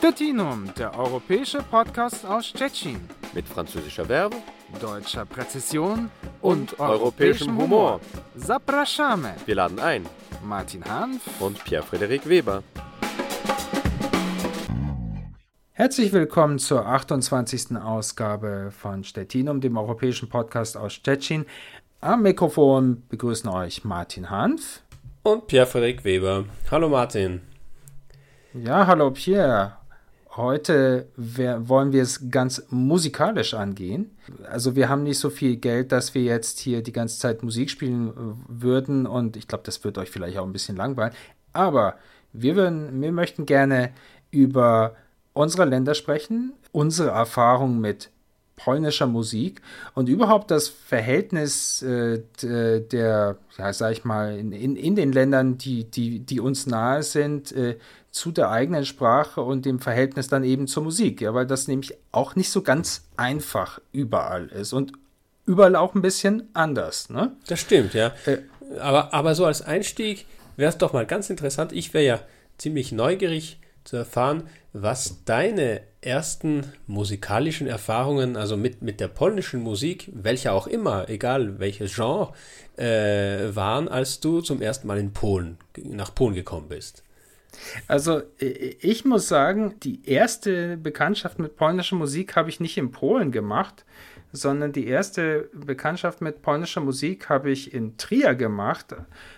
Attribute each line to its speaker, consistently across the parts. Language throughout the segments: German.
Speaker 1: Stettinum, der europäische Podcast aus Stettin.
Speaker 2: Mit französischer Verbe,
Speaker 1: deutscher Präzision
Speaker 2: und, und europäischem Humor.
Speaker 1: Zapraszamy.
Speaker 2: Wir laden ein.
Speaker 1: Martin Hanf
Speaker 2: und Pierre-Frederik Weber.
Speaker 1: Herzlich willkommen zur 28. Ausgabe von Stettinum, dem europäischen Podcast aus Stettin. Am Mikrofon begrüßen euch Martin Hanf
Speaker 2: und Pierre-Frederik Weber. Hallo Martin.
Speaker 1: Ja, hallo Pierre. Heute wollen wir es ganz musikalisch angehen. Also wir haben nicht so viel Geld, dass wir jetzt hier die ganze Zeit Musik spielen äh, würden und ich glaube, das wird euch vielleicht auch ein bisschen langweilen. Aber wir, würden, wir möchten gerne über unsere Länder sprechen, unsere Erfahrungen mit polnischer Musik und überhaupt das Verhältnis äh, der, ja, sag ich mal, in, in, den Ländern, die, die, die uns nahe sind, äh, zu der eigenen Sprache und dem Verhältnis dann eben zur Musik, ja, weil das nämlich auch nicht so ganz einfach überall ist und überall auch ein bisschen anders, ne?
Speaker 2: Das stimmt, ja. Äh, aber, aber so als Einstieg wäre es doch mal ganz interessant. Ich wäre ja ziemlich neugierig zu erfahren, was deine ersten musikalischen Erfahrungen, also mit, mit der polnischen Musik, welcher auch immer, egal welches Genre, äh, waren, als du zum ersten Mal in Polen, nach Polen gekommen bist.
Speaker 1: Also ich muss sagen, die erste Bekanntschaft mit polnischer Musik habe ich nicht in Polen gemacht, sondern die erste Bekanntschaft mit polnischer Musik habe ich in Trier gemacht.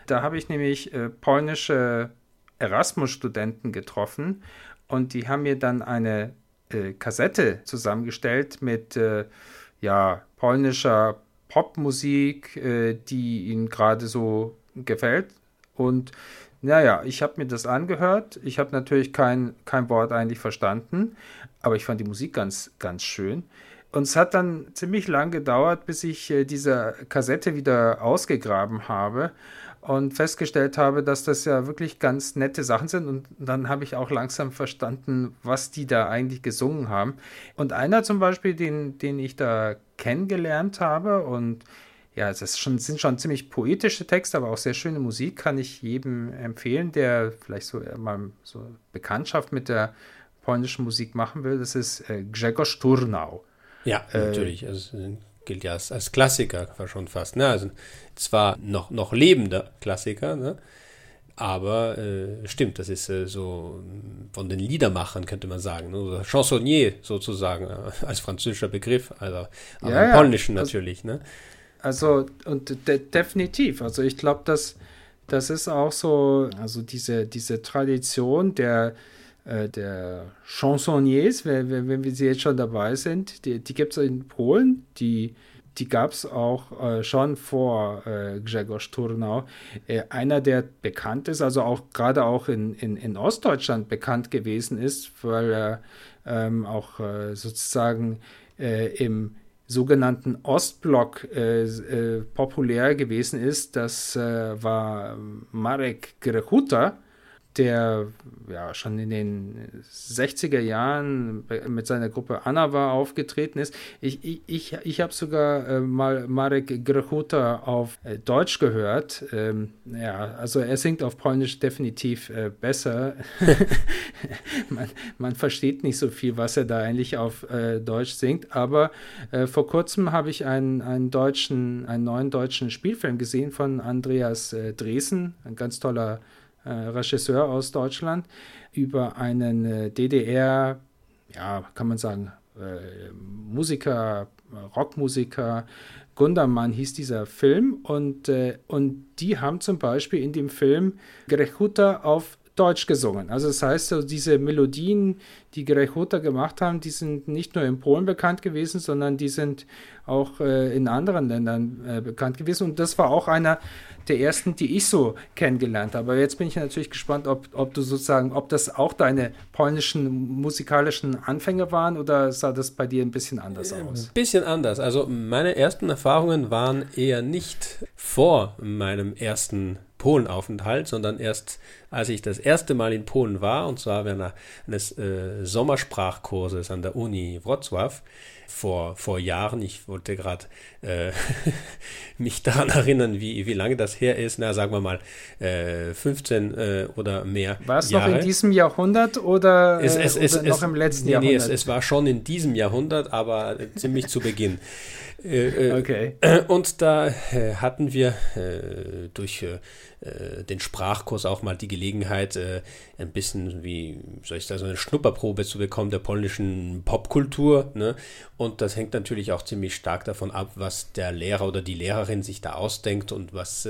Speaker 1: Da habe ich nämlich äh, polnische Erasmus-Studenten getroffen und die haben mir dann eine äh, Kassette zusammengestellt mit äh, ja, polnischer Popmusik, äh, die ihnen gerade so gefällt. Und naja, ich habe mir das angehört. Ich habe natürlich kein, kein Wort eigentlich verstanden, aber ich fand die Musik ganz, ganz schön. Und es hat dann ziemlich lang gedauert, bis ich äh, diese Kassette wieder ausgegraben habe und festgestellt habe, dass das ja wirklich ganz nette Sachen sind. Und dann habe ich auch langsam verstanden, was die da eigentlich gesungen haben. Und einer zum Beispiel, den, den ich da kennengelernt habe und ja, es schon, sind schon ziemlich poetische Texte, aber auch sehr schöne Musik, kann ich jedem empfehlen, der vielleicht so mal so Bekanntschaft mit der polnischen Musik machen will. Das ist äh, Grzegorz Turnau.
Speaker 2: Ja, äh, natürlich. Also, gilt ja als, als Klassiker schon fast. Ne? Also zwar noch, noch lebender Klassiker, ne? aber äh, stimmt, das ist äh, so von den Liedermachern, könnte man sagen. Ne? Chansonnier sozusagen, äh, als französischer Begriff, also, aber ja, im Polnischen also, natürlich. Ne?
Speaker 1: Also, und de definitiv. Also ich glaube, dass das ist auch so, also diese, diese Tradition der der Chansonniers, wenn, wenn, wir sie jetzt schon dabei sind, die, die gibt es in Polen, die, die gab es auch äh, schon vor äh, Grzegorz Turnau. Äh, einer, der bekannt ist, also auch gerade auch in, in, in Ostdeutschland bekannt gewesen ist, weil er ähm, auch äh, sozusagen äh, im sogenannten Ostblock äh, äh, populär gewesen ist. Das äh, war Marek Grechuta, der ja schon in den 60er Jahren mit seiner Gruppe Anna war aufgetreten ist. Ich, ich, ich, ich habe sogar äh, mal Marek Grechuta auf äh, Deutsch gehört. Ähm, ja, also er singt auf Polnisch definitiv äh, besser. man, man, versteht nicht so viel, was er da eigentlich auf äh, Deutsch singt, aber äh, vor kurzem habe ich einen, einen deutschen, einen neuen deutschen Spielfilm gesehen von Andreas äh, Dresen, ein ganz toller äh, Regisseur aus Deutschland, über einen äh, DDR, ja, kann man sagen, äh, Musiker, Rockmusiker, Gundermann hieß dieser Film und, und die haben zum Beispiel in dem Film Grechuta auf Deutsch gesungen. Also das heißt, so diese Melodien, die Grechota gemacht haben, die sind nicht nur in Polen bekannt gewesen, sondern die sind auch äh, in anderen Ländern äh, bekannt gewesen. Und das war auch einer der ersten, die ich so kennengelernt habe. Aber jetzt bin ich natürlich gespannt, ob, ob du sozusagen, ob das auch deine polnischen musikalischen Anfänge waren oder sah das bei dir ein bisschen anders aus?
Speaker 2: Ein bisschen anders. Also meine ersten Erfahrungen waren eher nicht vor meinem ersten Polenaufenthalt, sondern erst als ich das erste Mal in Polen war, und zwar während eines äh, Sommersprachkurses an der Uni Wrocław vor, vor Jahren. Ich wollte gerade äh, mich daran erinnern, wie, wie lange das her ist. Na, sagen wir mal äh, 15 äh, oder mehr.
Speaker 1: War es noch in diesem Jahrhundert oder,
Speaker 2: es, es,
Speaker 1: oder
Speaker 2: es,
Speaker 1: noch im letzten
Speaker 2: nee,
Speaker 1: Jahrhundert?
Speaker 2: Nee, es, war schon in diesem Jahrhundert, aber ziemlich zu Beginn.
Speaker 1: Äh, äh, okay.
Speaker 2: Und da äh, hatten wir durch den Sprachkurs auch mal die Gelegenheit, ein bisschen, wie soll ich sagen, so eine Schnupperprobe zu bekommen der polnischen Popkultur. Ne? Und das hängt natürlich auch ziemlich stark davon ab, was der Lehrer oder die Lehrerin sich da ausdenkt und was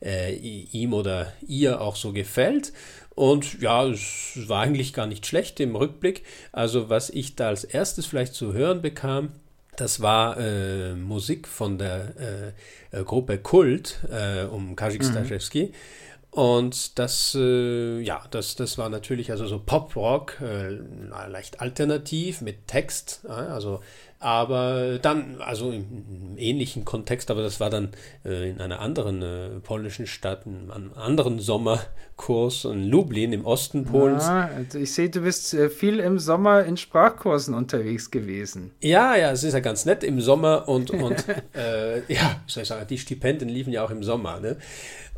Speaker 2: äh, ihm oder ihr auch so gefällt. Und ja, es war eigentlich gar nicht schlecht im Rückblick. Also was ich da als erstes vielleicht zu hören bekam, das war äh, Musik von der äh, äh Gruppe Kult äh, um Kajik mhm. Staszewski. Und das, äh, ja, das, das war natürlich also so Pop-Rock, äh, leicht alternativ mit Text, also aber dann, also im ähnlichen Kontext, aber das war dann äh, in einer anderen äh, polnischen Stadt, in einem anderen Sommerkurs in Lublin im Osten Polens.
Speaker 1: Ja, also ich sehe, du bist äh, viel im Sommer in Sprachkursen unterwegs gewesen.
Speaker 2: Ja, ja, es ist ja ganz nett im Sommer und, und äh, ja, soll ich sagen, die Stipendien liefen ja auch im Sommer. Ne?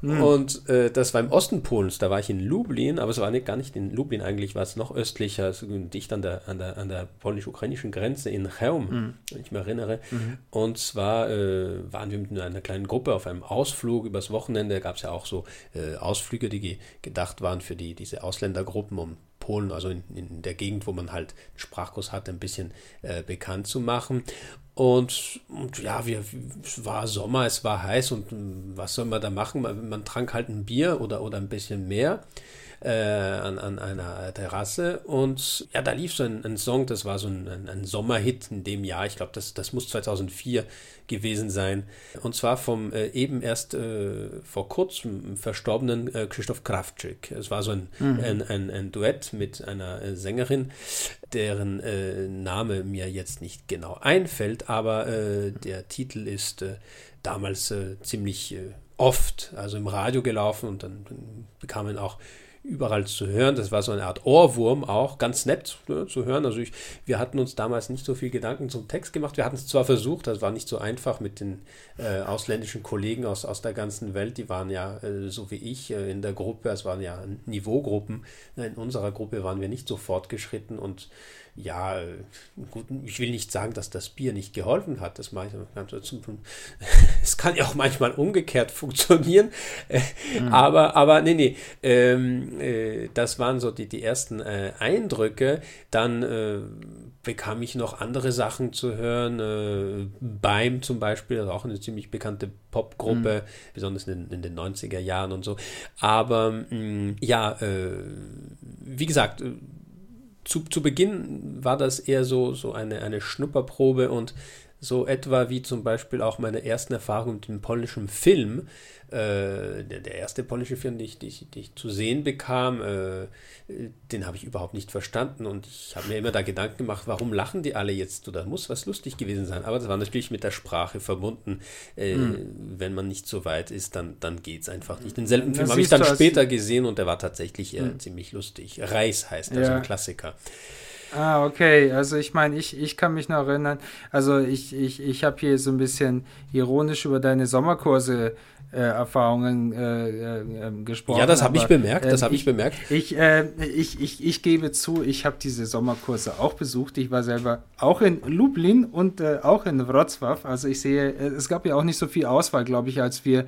Speaker 2: Mhm. Und äh, das war im Osten Polens, da war ich in Lublin, aber es war nicht, gar nicht in Lublin eigentlich, war es noch östlicher, also dicht an der, an der, an der polnisch-ukrainischen Grenze in Chełm, mhm. wenn ich mich erinnere. Mhm. Und zwar äh, waren wir mit einer kleinen Gruppe auf einem Ausflug übers Wochenende, gab es ja auch so äh, Ausflüge, die ge gedacht waren für die, diese Ausländergruppen, um Polen, also in, in, der Gegend, wo man halt einen Sprachkurs hat, ein bisschen äh, bekannt zu machen. Und, und, ja, wir, es war Sommer, es war heiß und was soll man da machen? Man, man trank halt ein Bier oder, oder ein bisschen mehr äh, an, an einer Terrasse und ja, da lief so ein, ein Song, das war so ein, ein, ein, Sommerhit in dem Jahr, ich glaube, das, das muss 2004 gewesen sein und zwar vom äh, eben erst äh, vor kurzem verstorbenen äh, Christoph Krawczyk. Es war so ein, mhm. ein, ein, ein, Duett mit einer äh, Sängerin, deren äh, Name mir jetzt nicht genau einfällt, aber der Titel ist damals ziemlich oft, also im Radio gelaufen und dann bekamen auch überall zu hören. Das war so eine Art Ohrwurm auch, ganz nett ne, zu hören. Also ich, wir hatten uns damals nicht so viel Gedanken zum Text gemacht. Wir hatten es zwar versucht, das war nicht so einfach mit den äh, ausländischen Kollegen aus, aus der ganzen Welt. Die waren ja äh, so wie ich äh, in der Gruppe, es waren ja Niveaugruppen. In unserer Gruppe waren wir nicht so fortgeschritten und ja, äh, gut, ich will nicht sagen, dass das Bier nicht geholfen hat. Das es kann ja auch manchmal umgekehrt funktionieren. Mhm. Aber, aber nee, nee, ähm, äh, das waren so die, die ersten äh, Eindrücke. Dann äh, bekam ich noch andere Sachen zu hören. Äh, Beim zum Beispiel, also auch eine ziemlich bekannte Popgruppe, mhm. besonders in, in, den 90er Jahren und so. Aber mh, mm, ja, äh, wie gesagt, zu, zu Beginn war das eher so, so eine, eine Schnupperprobe und so etwa wie zum Beispiel auch meine ersten Erfahrungen mit dem polnischen Film. Äh, der, der, erste polnische Film, den ich, den ich, den ich zu sehen bekam, äh, den habe ich überhaupt nicht verstanden und ich habe mir immer da Gedanken gemacht, warum lachen die alle jetzt? Oder muss was lustig gewesen sein? Aber das war natürlich mit der Sprache verbunden. Äh, mhm. Wenn man nicht so weit ist, dann, dann geht es einfach nicht. Denselben Film habe ich dann später gesehen und der war tatsächlich mhm. ziemlich lustig. Reis heißt er, ja. so ein Klassiker.
Speaker 1: Ah, okay. Also ich meine, ich, ich kann mich noch erinnern, also ich, ich, ich habe hier so ein bisschen ironisch über deine Sommerkurse äh, Erfahrungen äh, äh, ähm, gesprochen.
Speaker 2: Ja, das habe ich bemerkt, das habe ich, ich, bemerkt.
Speaker 1: Ich, äh, ich, ich, ich gebe zu, ich habe diese Sommerkurse auch besucht. Ich war selber auch in Lublin und äh, auch in Wrocław. Also ich sehe, äh, es gab ja auch nicht so viel Auswahl, glaube ich, als wir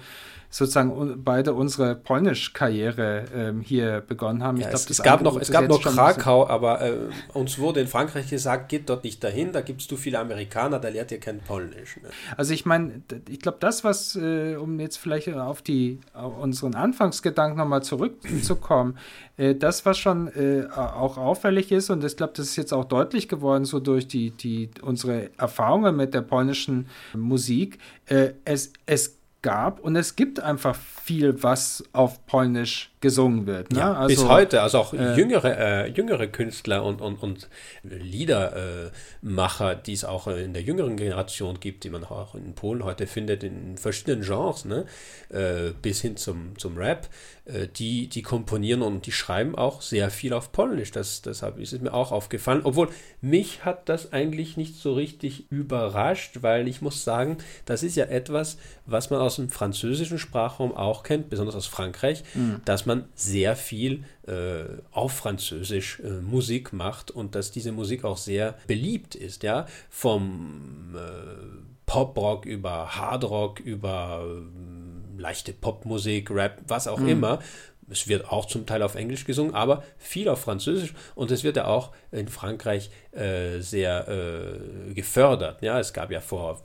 Speaker 1: sozusagen beide unsere Polnisch-Karriere ähm, hier begonnen haben.
Speaker 2: Ja, glaub, es, gab noch, es gab noch Krakau, aber äh, uns wurde in Frankreich gesagt, geht dort nicht dahin, da gibt es zu viele Amerikaner, da lehrt ihr kein Polnisch. Ne?
Speaker 1: Also ich meine, ich glaube, das, was, äh, um jetzt vielleicht auf die auf unseren Anfangsgedanken nochmal zurückzukommen, äh, das, was schon äh, auch auffällig ist, und ich glaube, das ist jetzt auch deutlich geworden, so durch die, die unsere Erfahrungen mit der polnischen Musik, äh, es, es gab und es gibt einfach viel, was auf Polnisch gesungen wird. Ne?
Speaker 2: Ja, also, bis heute, also auch äh, jüngere, äh, jüngere Künstler und, und, und Liedermacher, äh, die es auch in der jüngeren Generation gibt, die man auch in Polen heute findet, in verschiedenen Genres, ne? Äh, bis hin zum, zum Rap. Äh, die, die komponieren und die schreiben auch sehr viel auf Polnisch. Das, deshalb ist es mir auch aufgefallen. Obwohl mich hat das eigentlich nicht so richtig überrascht, weil ich muss sagen, das ist ja etwas, was man aus dem französischen Sprachraum auch kennt, besonders aus Frankreich, mhm. dass man sehr viel äh, auf Französisch äh, Musik macht und dass diese Musik auch sehr beliebt ist, ja, vom äh, Poprock über Hardrock über leichte Popmusik, Rap, was auch mhm. immer. Es wird auch zum Teil auf Englisch gesungen, aber viel auf Französisch und es wird ja auch in Frankreich äh, sehr äh, gefördert. Ja, es gab ja vor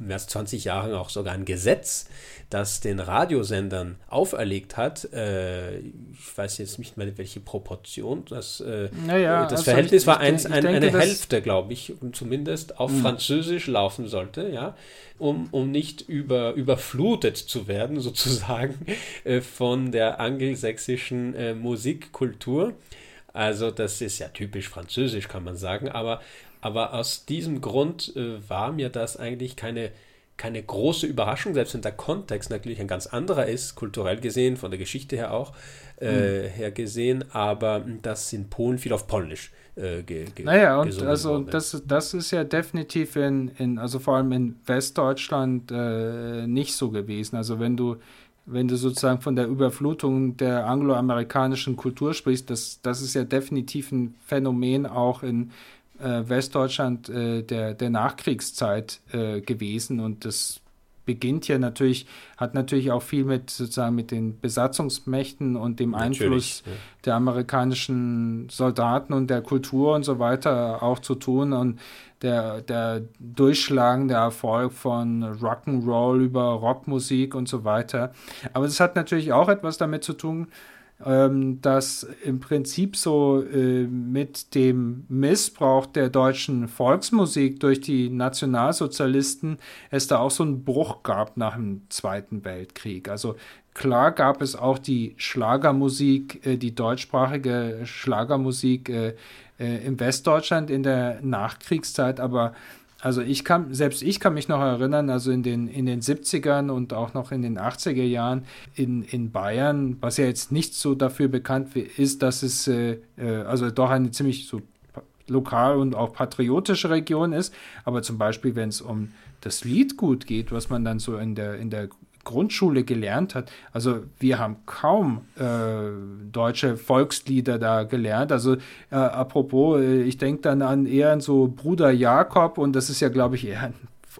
Speaker 2: mehr als 20 Jahren auch sogar ein Gesetz, das den Radiosendern auferlegt hat, äh, ich weiß jetzt nicht mehr welche Proportion, das, äh, naja, das also Verhältnis ich, war eins, ein, denke, eine Hälfte, glaube ich, zumindest auf mh. Französisch laufen sollte, ja, um, um nicht über, überflutet zu werden, sozusagen, äh, von der angelsächsischen äh, Musikkultur. Also das ist ja typisch französisch, kann man sagen, aber, aber aus diesem Grund äh, war mir das eigentlich keine keine große Überraschung, selbst wenn der Kontext natürlich ein ganz anderer ist, kulturell gesehen, von der Geschichte her auch, äh, mhm. her gesehen, aber das in Polen viel auf Polnisch äh, ge,
Speaker 1: ge Naja, und also das, das ist ja definitiv in, in, also vor allem in Westdeutschland äh, nicht so gewesen. Also wenn du wenn du sozusagen von der Überflutung der angloamerikanischen Kultur sprichst, das, das ist ja definitiv ein Phänomen auch in äh, Westdeutschland äh, der, der Nachkriegszeit äh, gewesen und das beginnt ja natürlich, hat natürlich auch viel mit sozusagen mit den Besatzungsmächten und dem natürlich, Einfluss ja. der amerikanischen Soldaten und der Kultur und so weiter auch zu tun und der, der durchschlagende Erfolg von Rock'n'Roll über Rockmusik und so weiter. Aber es hat natürlich auch etwas damit zu tun, ähm, dass im Prinzip so äh, mit dem Missbrauch der deutschen Volksmusik durch die Nationalsozialisten es da auch so einen Bruch gab nach dem Zweiten Weltkrieg. Also klar gab es auch die Schlagermusik, äh, die deutschsprachige Schlagermusik äh, äh im Westdeutschland in der Nachkriegszeit, aber also ich kann, selbst ich kann mich noch erinnern, also in den, in den 70ern und auch noch in den 80er Jahren in, in Bayern, was ja jetzt nicht so dafür bekannt ist, dass es äh, äh, also doch eine ziemlich so lokal und auch patriotische Region ist, aber zum Beispiel, wenn es um das Liedgut geht, was man dann so in der, in der Grundschule gelernt hat. Also wir haben kaum äh, deutsche Volkslieder da gelernt. Also äh, apropos, äh, ich denke dann an eher an so Bruder Jakob und das ist ja, glaube ich, eher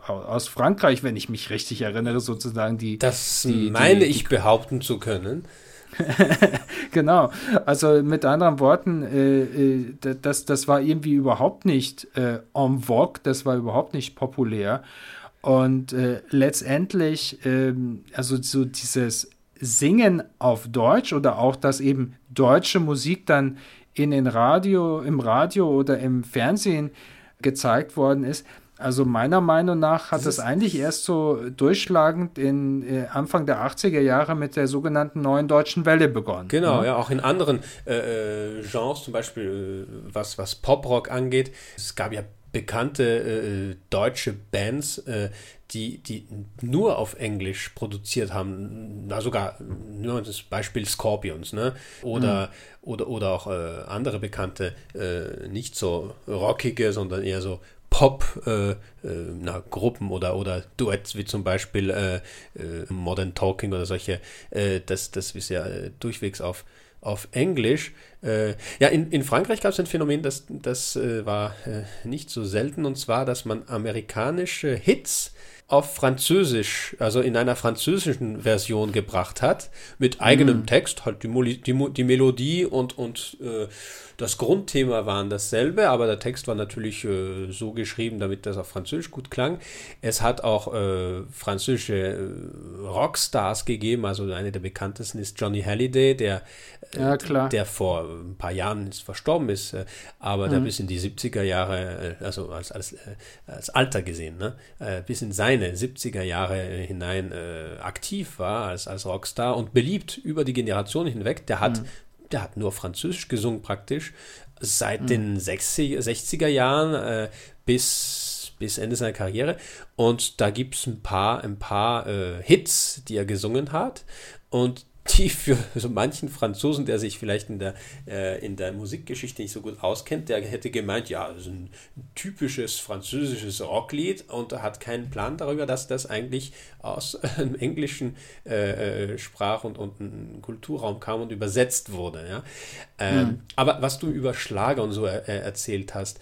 Speaker 1: aus Frankreich, wenn ich mich richtig erinnere, sozusagen die.
Speaker 2: Das die, meine die, ich behaupten zu können.
Speaker 1: genau. Also mit anderen Worten, äh, äh, das, das war irgendwie überhaupt nicht äh, en vogue, das war überhaupt nicht populär. Und äh, letztendlich, ähm, also so dieses Singen auf Deutsch oder auch, dass eben deutsche Musik dann in den Radio, im Radio oder im Fernsehen gezeigt worden ist. Also meiner Meinung nach hat es eigentlich erst so durchschlagend in äh, Anfang der 80er Jahre mit der sogenannten neuen deutschen Welle begonnen.
Speaker 2: Genau, ja, ne? ja auch in anderen äh, äh Genres, zum Beispiel äh, was, was Poprock angeht. Es gab ja bekannte äh, deutsche Bands, äh, die, die nur auf Englisch produziert haben, na sogar nur das Beispiel Scorpions, ne? Oder, mhm. oder, oder auch äh, andere bekannte, äh, nicht so rockige, sondern eher so Pop äh, äh, oder, oder Duets wie zum Beispiel äh, äh, Modern Talking oder solche, äh, das, das ist ja äh, durchwegs auf, auf Englisch. Äh, ja, in, in Frankreich gab es ein Phänomen, das, das äh, war äh, nicht so selten, und zwar, dass man amerikanische Hits auf Französisch, also in einer französischen Version gebracht hat, mit eigenem mm. Text, halt die, die, die Melodie und, und äh, das Grundthema waren dasselbe, aber der Text war natürlich äh, so geschrieben, damit das auf Französisch gut klang. Es hat auch äh, französische äh, Rockstars gegeben, also einer der bekanntesten ist Johnny Halliday, der,
Speaker 1: äh, ja,
Speaker 2: der vor ein paar Jahren verstorben ist, äh, aber mhm. der bis in die 70er Jahre, äh, also als, als, als Alter gesehen, ne, bis in seine 70er Jahre hinein aktiv war als, als Rockstar und beliebt über die Generation hinweg. Der hat mhm der hat nur Französisch gesungen praktisch, seit mhm. den 60, 60er Jahren äh, bis, bis Ende seiner Karriere. Und da gibt es ein paar, ein paar äh, Hits, die er gesungen hat. Und die für so manchen Franzosen, der sich vielleicht in der, äh, in der Musikgeschichte nicht so gut auskennt, der hätte gemeint, ja, das ist ein typisches französisches Rocklied und hat keinen Plan darüber, dass das eigentlich aus einem englischen äh, äh Sprach- und, und Kulturraum kam und übersetzt wurde. Ja? Ähm, mhm. Aber was du über Schlager und so er, äh, erzählt hast,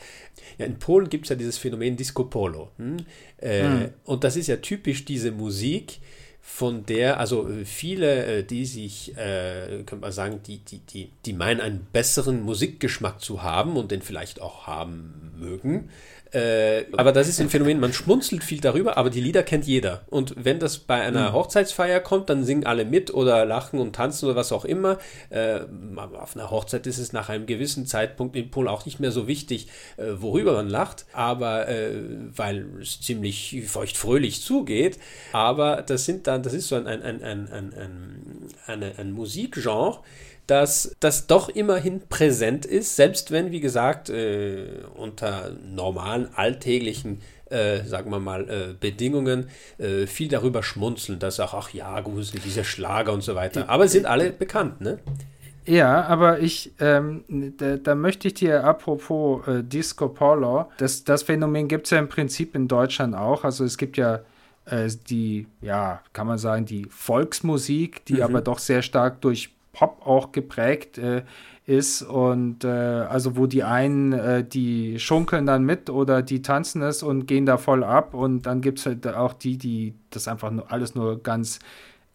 Speaker 2: ja, in Polen gibt es ja dieses Phänomen Disco Polo. Hm? Äh, mhm. Und das ist ja typisch diese Musik, von der, also äh, viele, äh, die sich, äh, könnte man sagen, die, die, die, die meinen, einen besseren Musikgeschmack zu haben und den vielleicht auch haben mögen, äh, aber das ist ein Phänomen, man schmunzelt viel darüber, aber die Lieder kennt jeder. Und wenn das bei einer mhm. Hochzeitsfeier kommt, dann singen alle mit oder lachen und tanzen oder was auch immer. Äh, auf einer Hochzeit ist es nach einem gewissen Zeitpunkt in Polen auch nicht mehr so wichtig, äh, worüber man lacht, aber äh, weil es ziemlich feuchtfröhlich zugeht. Aber das sind dann, das ist so ein, ein, ein, ein, ein, ein, ein, ein Musikgenre, dass das doch immerhin präsent ist, selbst wenn, wie gesagt, äh, unter normalen, alltäglichen äh, sagen wir mal, äh, Bedingungen äh, viel darüber schmunzeln, dass auch, ach ja, gut, dieser Schlager und so weiter. Aber sind alle bekannt, ne?
Speaker 1: Ja, aber ich, ähm, da, da, möchte ich dir apropos äh, Disco Polo, das, das Phänomen gibt es ja im Prinzip in Deutschland auch. Also es gibt ja äh, die, ja, kann man sagen, die Volksmusik, die mhm. aber doch sehr stark durch Pop auch geprägt äh, ist und äh, also wo die einen, äh, die schunkeln dann mit oder die tanzen es und gehen da voll ab und dann gibt es halt auch die, die das einfach nur, alles nur ganz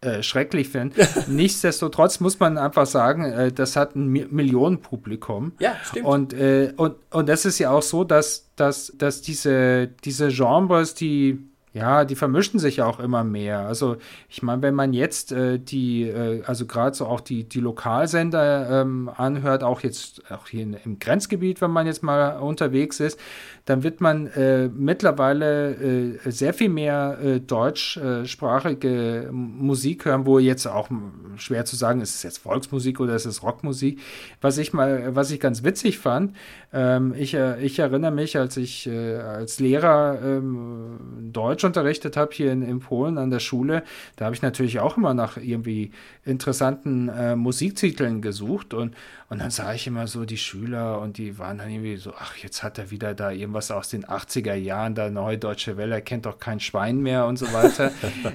Speaker 1: äh, schrecklich finden. Nichtsdestotrotz muss man einfach sagen, äh, das hat ein Mi Millionenpublikum.
Speaker 2: Ja, stimmt.
Speaker 1: Und, äh, und, und das ist ja auch so, dass, dass, dass diese, diese Genres, die ja, die vermischen sich auch immer mehr. Also ich meine, wenn man jetzt äh, die, äh, also gerade so auch die, die Lokalsender ähm, anhört, auch jetzt auch hier in, im Grenzgebiet, wenn man jetzt mal unterwegs ist, dann wird man äh, mittlerweile äh, sehr viel mehr äh, deutschsprachige Musik hören, wo jetzt auch schwer zu sagen, ist es jetzt Volksmusik oder ist es Rockmusik. Was ich mal, was ich ganz witzig fand, ähm, ich, äh, ich erinnere mich, als ich als Lehrer ähm, Deutsch unterrichtet habe hier in, in Polen an der Schule, da habe ich natürlich auch immer nach irgendwie interessanten äh, Musiktiteln gesucht und, und dann sah ich immer so die Schüler und die waren dann irgendwie so, ach, jetzt hat er wieder da irgendwas aus den 80er Jahren, da Neue Deutsche Welle, kennt doch kein Schwein mehr und so weiter.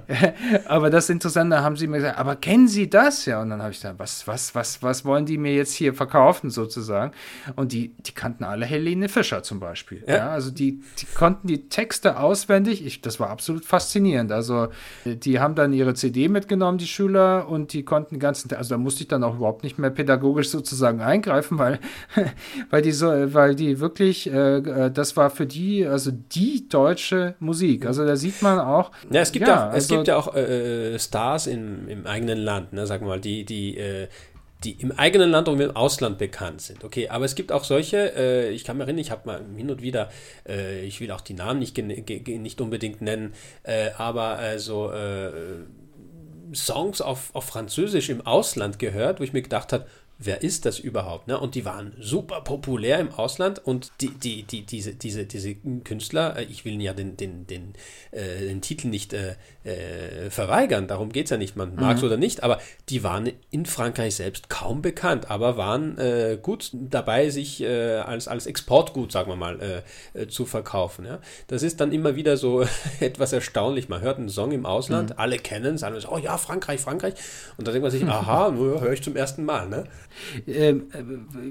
Speaker 1: aber das Interessante, haben sie mir gesagt, aber kennen Sie das? Ja, und dann habe ich gesagt, was, was, was, was wollen die mir jetzt hier verkaufen sozusagen? Und die, die kannten alle Helene Fischer zum Beispiel. Ja, ja also die, die konnten die Texte auswendig. Ich, das war absolut faszinierend. Also die haben dann ihre CD mitgenommen, die Schüler, und die konnten den ganzen, also da musste ich dann auch überhaupt nicht mehr pädagogisch sozusagen eingreifen, weil, weil die so, weil die wirklich, äh, äh, das war für die, also die deutsche Musik. Also da sieht man auch.
Speaker 2: Ja, es gibt ja, auch, es also, gibt ja auch äh, Stars im, im eigenen Land, ne, sagen wir mal, die, die äh, die im eigenen Land und im Ausland bekannt sind. Okay, aber es gibt auch solche, äh, ich kann mich erinnern, ich habe mal hin und wieder, äh, ich will auch die Namen nicht, nicht unbedingt nennen, äh, aber also äh, Songs auf, auf Französisch im Ausland gehört, wo ich mir gedacht habe, wer ist das überhaupt? Ne? Und die waren super populär im Ausland und die, die, die, diese, diese, diese Künstler, äh, ich will ja den, den, den, äh, den Titel nicht äh, äh, verweigern, darum geht es ja nicht, man mag es mhm. oder nicht, aber die waren in Frankreich selbst kaum bekannt, aber waren äh, gut dabei, sich äh, als, als Exportgut, sagen wir mal, zu verkaufen. Ja? Das ist dann immer wieder so etwas erstaunlich. Man hört einen Song im Ausland, mhm. alle kennen es, alle sagen, oh ja, Frankreich, Frankreich. Und da denkt man sich, aha, nur höre ich zum ersten Mal. Ne?
Speaker 1: Ähm,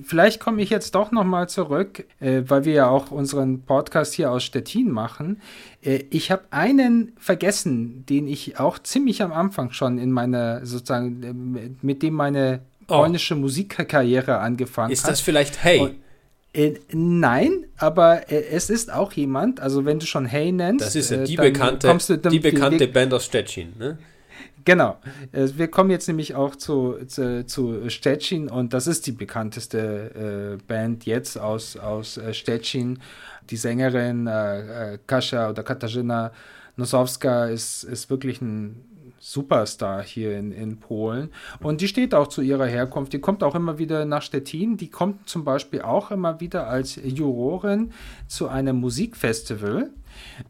Speaker 1: vielleicht komme ich jetzt doch nochmal zurück, äh, weil wir ja auch unseren Podcast hier aus Stettin machen. Äh, ich habe einen vergessen, den ich auch ziemlich am Anfang schon in meiner, sozusagen, äh, mit dem meine oh. polnische oh. Musikkarriere angefangen
Speaker 2: ist hat. Ist das vielleicht Hey? Und,
Speaker 1: äh, nein, aber äh, es ist auch jemand, also wenn du schon Hey nennst,
Speaker 2: das ist ja die bekannte, du, die bekannte Band aus Stettin, ne?
Speaker 1: Genau. Äh, wir kommen jetzt nämlich auch zu, zu, zu Stettin und das ist die bekannteste äh, Band jetzt aus, aus äh, Stettin. Die Sängerin äh, äh Kasia oder Katarzyna Nosowska ist, ist wirklich ein Superstar hier in, in Polen. Und die steht auch zu ihrer Herkunft. Die kommt auch immer wieder nach Stettin. Die kommt zum Beispiel auch immer wieder als Jurorin zu einem Musikfestival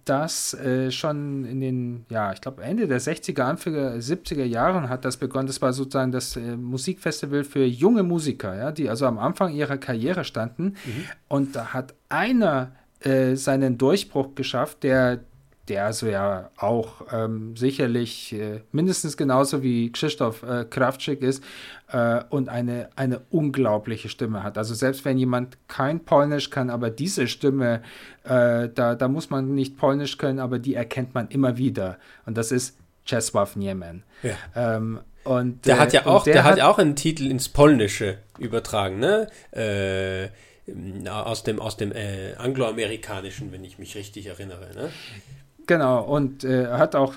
Speaker 1: das äh, schon in den, ja, ich glaube Ende der 60er, Anfang der 70er Jahren hat das begonnen. Das war sozusagen das äh, Musikfestival für junge Musiker, ja, die also am Anfang ihrer Karriere standen. Mhm. Und da hat einer äh, seinen Durchbruch geschafft, der der also ja auch ähm, sicherlich äh, mindestens genauso wie Krzysztof äh, Krawczyk ist äh, und eine, eine unglaubliche Stimme hat. Also selbst wenn jemand kein Polnisch kann, aber diese Stimme, äh, da, da muss man nicht Polnisch können, aber die erkennt man immer wieder. Und das ist Czesław Niemen.
Speaker 2: Ja. Ähm, und, der hat ja auch, der, der hat, hat auch einen Titel ins Polnische übertragen, ne? Äh, aus dem, aus dem äh, Angloamerikanischen, wenn ich mich richtig erinnere. Ne?
Speaker 1: Genau, und äh, hat auch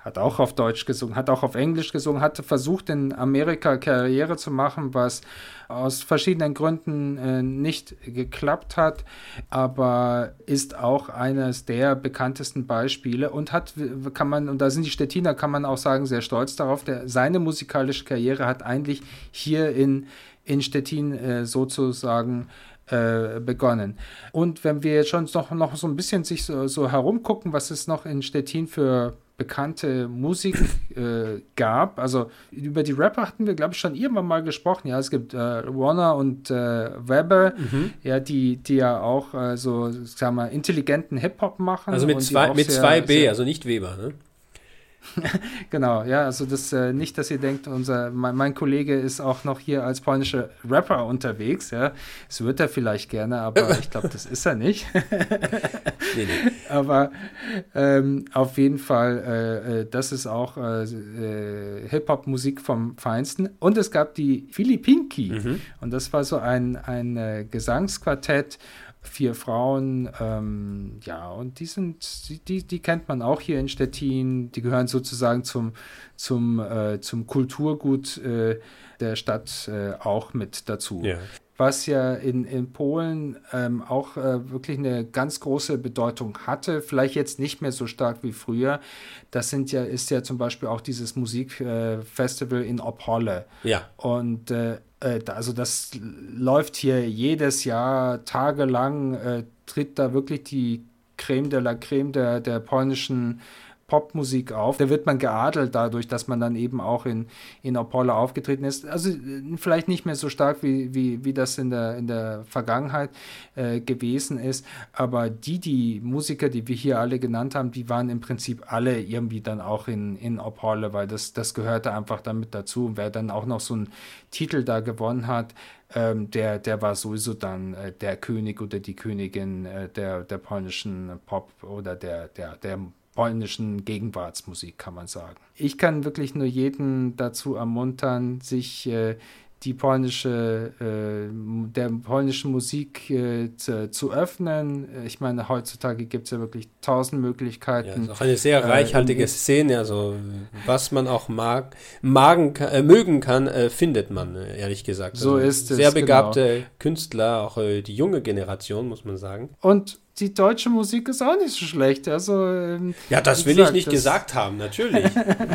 Speaker 1: hat auch auf Deutsch gesungen, hat auch auf Englisch gesungen, hat versucht in Amerika Karriere zu machen, was aus verschiedenen Gründen äh, nicht geklappt hat, aber ist auch eines der bekanntesten Beispiele und hat, kann man, und da sind die Stettiner, kann man auch sagen, sehr stolz darauf, der, seine musikalische Karriere hat eigentlich hier in, in Stettin äh, sozusagen äh, begonnen. Und wenn wir jetzt schon noch, noch so ein bisschen sich so, so herumgucken, was es noch in Stettin für bekannte Musik äh, gab. Also über die Rapper hatten wir, glaube ich, schon irgendwann mal gesprochen. Ja, es gibt äh, Warner und äh, Weber, mhm. ja, die, die ja auch äh, so, sagen wir, intelligenten Hip-Hop machen.
Speaker 2: Also mit, zwei, mit sehr, zwei B, sehr, also nicht Weber, ne?
Speaker 1: genau, ja, also das äh, nicht, dass ihr denkt, unser, mein, mein, Kollege ist auch noch hier als polnischer Rapper unterwegs, ja. Das wird er vielleicht gerne, aber ich glaube, das ist er nicht. nee, nee. Aber ähm, auf jeden Fall, äh, äh, das ist auch äh, äh, Hip-Hop-Musik vom Feinsten. Und es gab die Filipinki. Mhm. Und das war so ein, ein äh, Gesangsquartett vier Frauen, ähm, ja, und die sind, die, die kennt man auch hier in Stettin, die gehören sozusagen zum, zum, äh, zum Kulturgut äh, der Stadt äh, auch mit dazu. Ja. Was ja in, in Polen ähm, auch äh, wirklich eine ganz große Bedeutung hatte, vielleicht jetzt nicht mehr so stark wie früher. Das sind ja, ist ja zum Beispiel auch dieses Musikfestival in Opole. Ja. Und äh, äh, also das läuft hier jedes Jahr tagelang, äh, tritt da wirklich die Creme de la Creme der, der polnischen Popmusik auf. Da wird man geadelt dadurch, dass man dann eben auch in, in Opole aufgetreten ist. Also äh, vielleicht nicht mehr so stark, wie, wie, wie das in der, in der Vergangenheit äh, gewesen ist. Aber die, die Musiker, die wir hier alle genannt haben, die waren im Prinzip alle irgendwie dann auch in, in Opole, weil das, das gehörte einfach damit dazu. Und wer dann auch noch so einen Titel da gewonnen hat, ähm, der, der war sowieso dann äh, der König oder die Königin äh, der, der polnischen Pop oder der, der, der polnischen Gegenwartsmusik, kann man sagen. Ich kann wirklich nur jeden dazu ermuntern, sich äh, die polnische, äh, der polnischen Musik äh, zu, zu, öffnen. Ich meine, heutzutage gibt es ja wirklich tausend Möglichkeiten. Ja,
Speaker 2: ist auch eine sehr äh, reichhaltige Szene, also was man auch mag, magen, äh, mögen kann, äh, findet man, ehrlich gesagt.
Speaker 1: Also so ist
Speaker 2: es. Sehr begabte genau. Künstler, auch die junge Generation, muss man sagen.
Speaker 1: Und die deutsche Musik ist auch nicht so schlecht. Also, ähm,
Speaker 2: ja, das will gesagt, ich nicht gesagt haben, natürlich.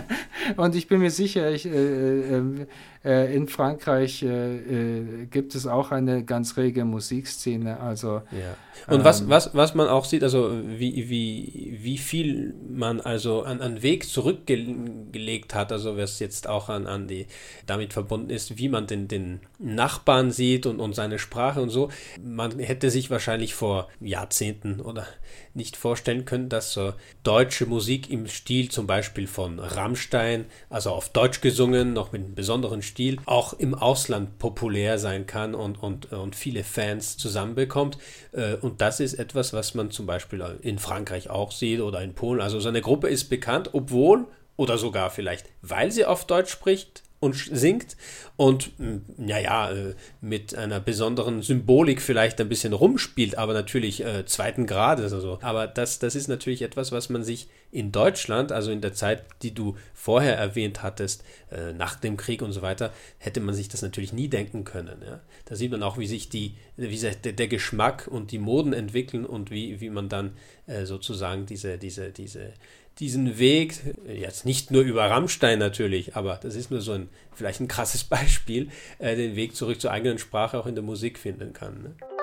Speaker 1: und ich bin mir sicher, ich, äh, äh, äh, in Frankreich äh, äh, gibt es auch eine ganz rege Musikszene. Also,
Speaker 2: ja. Und ähm, was, was, was man auch sieht, also wie, wie, wie viel man also an, an Weg zurückgelegt hat, also was jetzt auch an, an die damit verbunden ist, wie man den, den Nachbarn sieht und, und seine Sprache und so. Man hätte sich wahrscheinlich vor Jahrzehnten oder nicht vorstellen können, dass so deutsche Musik im Stil zum Beispiel von Rammstein, also auf Deutsch gesungen, noch mit einem besonderen Stil, auch im Ausland populär sein kann und, und, und viele Fans zusammenbekommt. Äh, und das ist etwas, was man zum Beispiel in Frankreich auch sieht oder in Polen. Also so eine Gruppe ist bekannt, obwohl oder sogar vielleicht, weil sie auf Deutsch spricht, und singt und naja, äh, mit einer besonderen Symbolik vielleicht ein bisschen rumspielt, aber natürlich äh, zweiten Grades. Also. Aber das, das ist natürlich etwas, was man sich in Deutschland, also in der Zeit, die du vorher erwähnt hattest, äh, nach dem Krieg und so weiter, hätte man sich das natürlich nie denken können. Ja? Da sieht man auch, wie sich die, wie sich der, der Geschmack und die Moden entwickeln und wie, wie man dann äh, sozusagen diese, diese, diese diesen Weg, jetzt nicht nur über Rammstein natürlich, aber das ist nur so ein, vielleicht ein krasses Beispiel, äh, den Weg zurück zur eigenen Sprache auch in der Musik finden kann. Ne?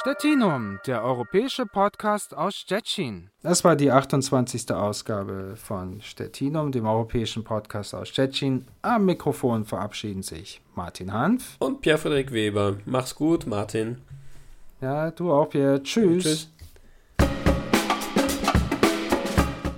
Speaker 1: Stettinum, der europäische Podcast aus Stettin. Das war die 28. Ausgabe von Stettinum, dem europäischen Podcast aus Stettin. Am Mikrofon verabschieden sich Martin Hanf
Speaker 2: und Pierre-Frederik Weber. Mach's gut, Martin.
Speaker 1: Ja, du auch, Pierre. Tschüss. Tschüss.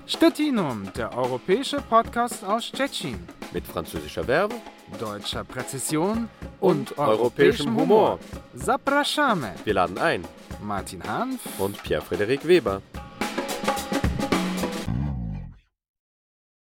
Speaker 1: Stettinum, der europäische Podcast aus Stettin.
Speaker 2: Mit französischer Verbe,
Speaker 1: deutscher Präzision und, und europäischem Humor. Zapraszamy.
Speaker 2: Wir laden ein.
Speaker 1: Martin Hanf
Speaker 2: und Pierre-Frederik Weber.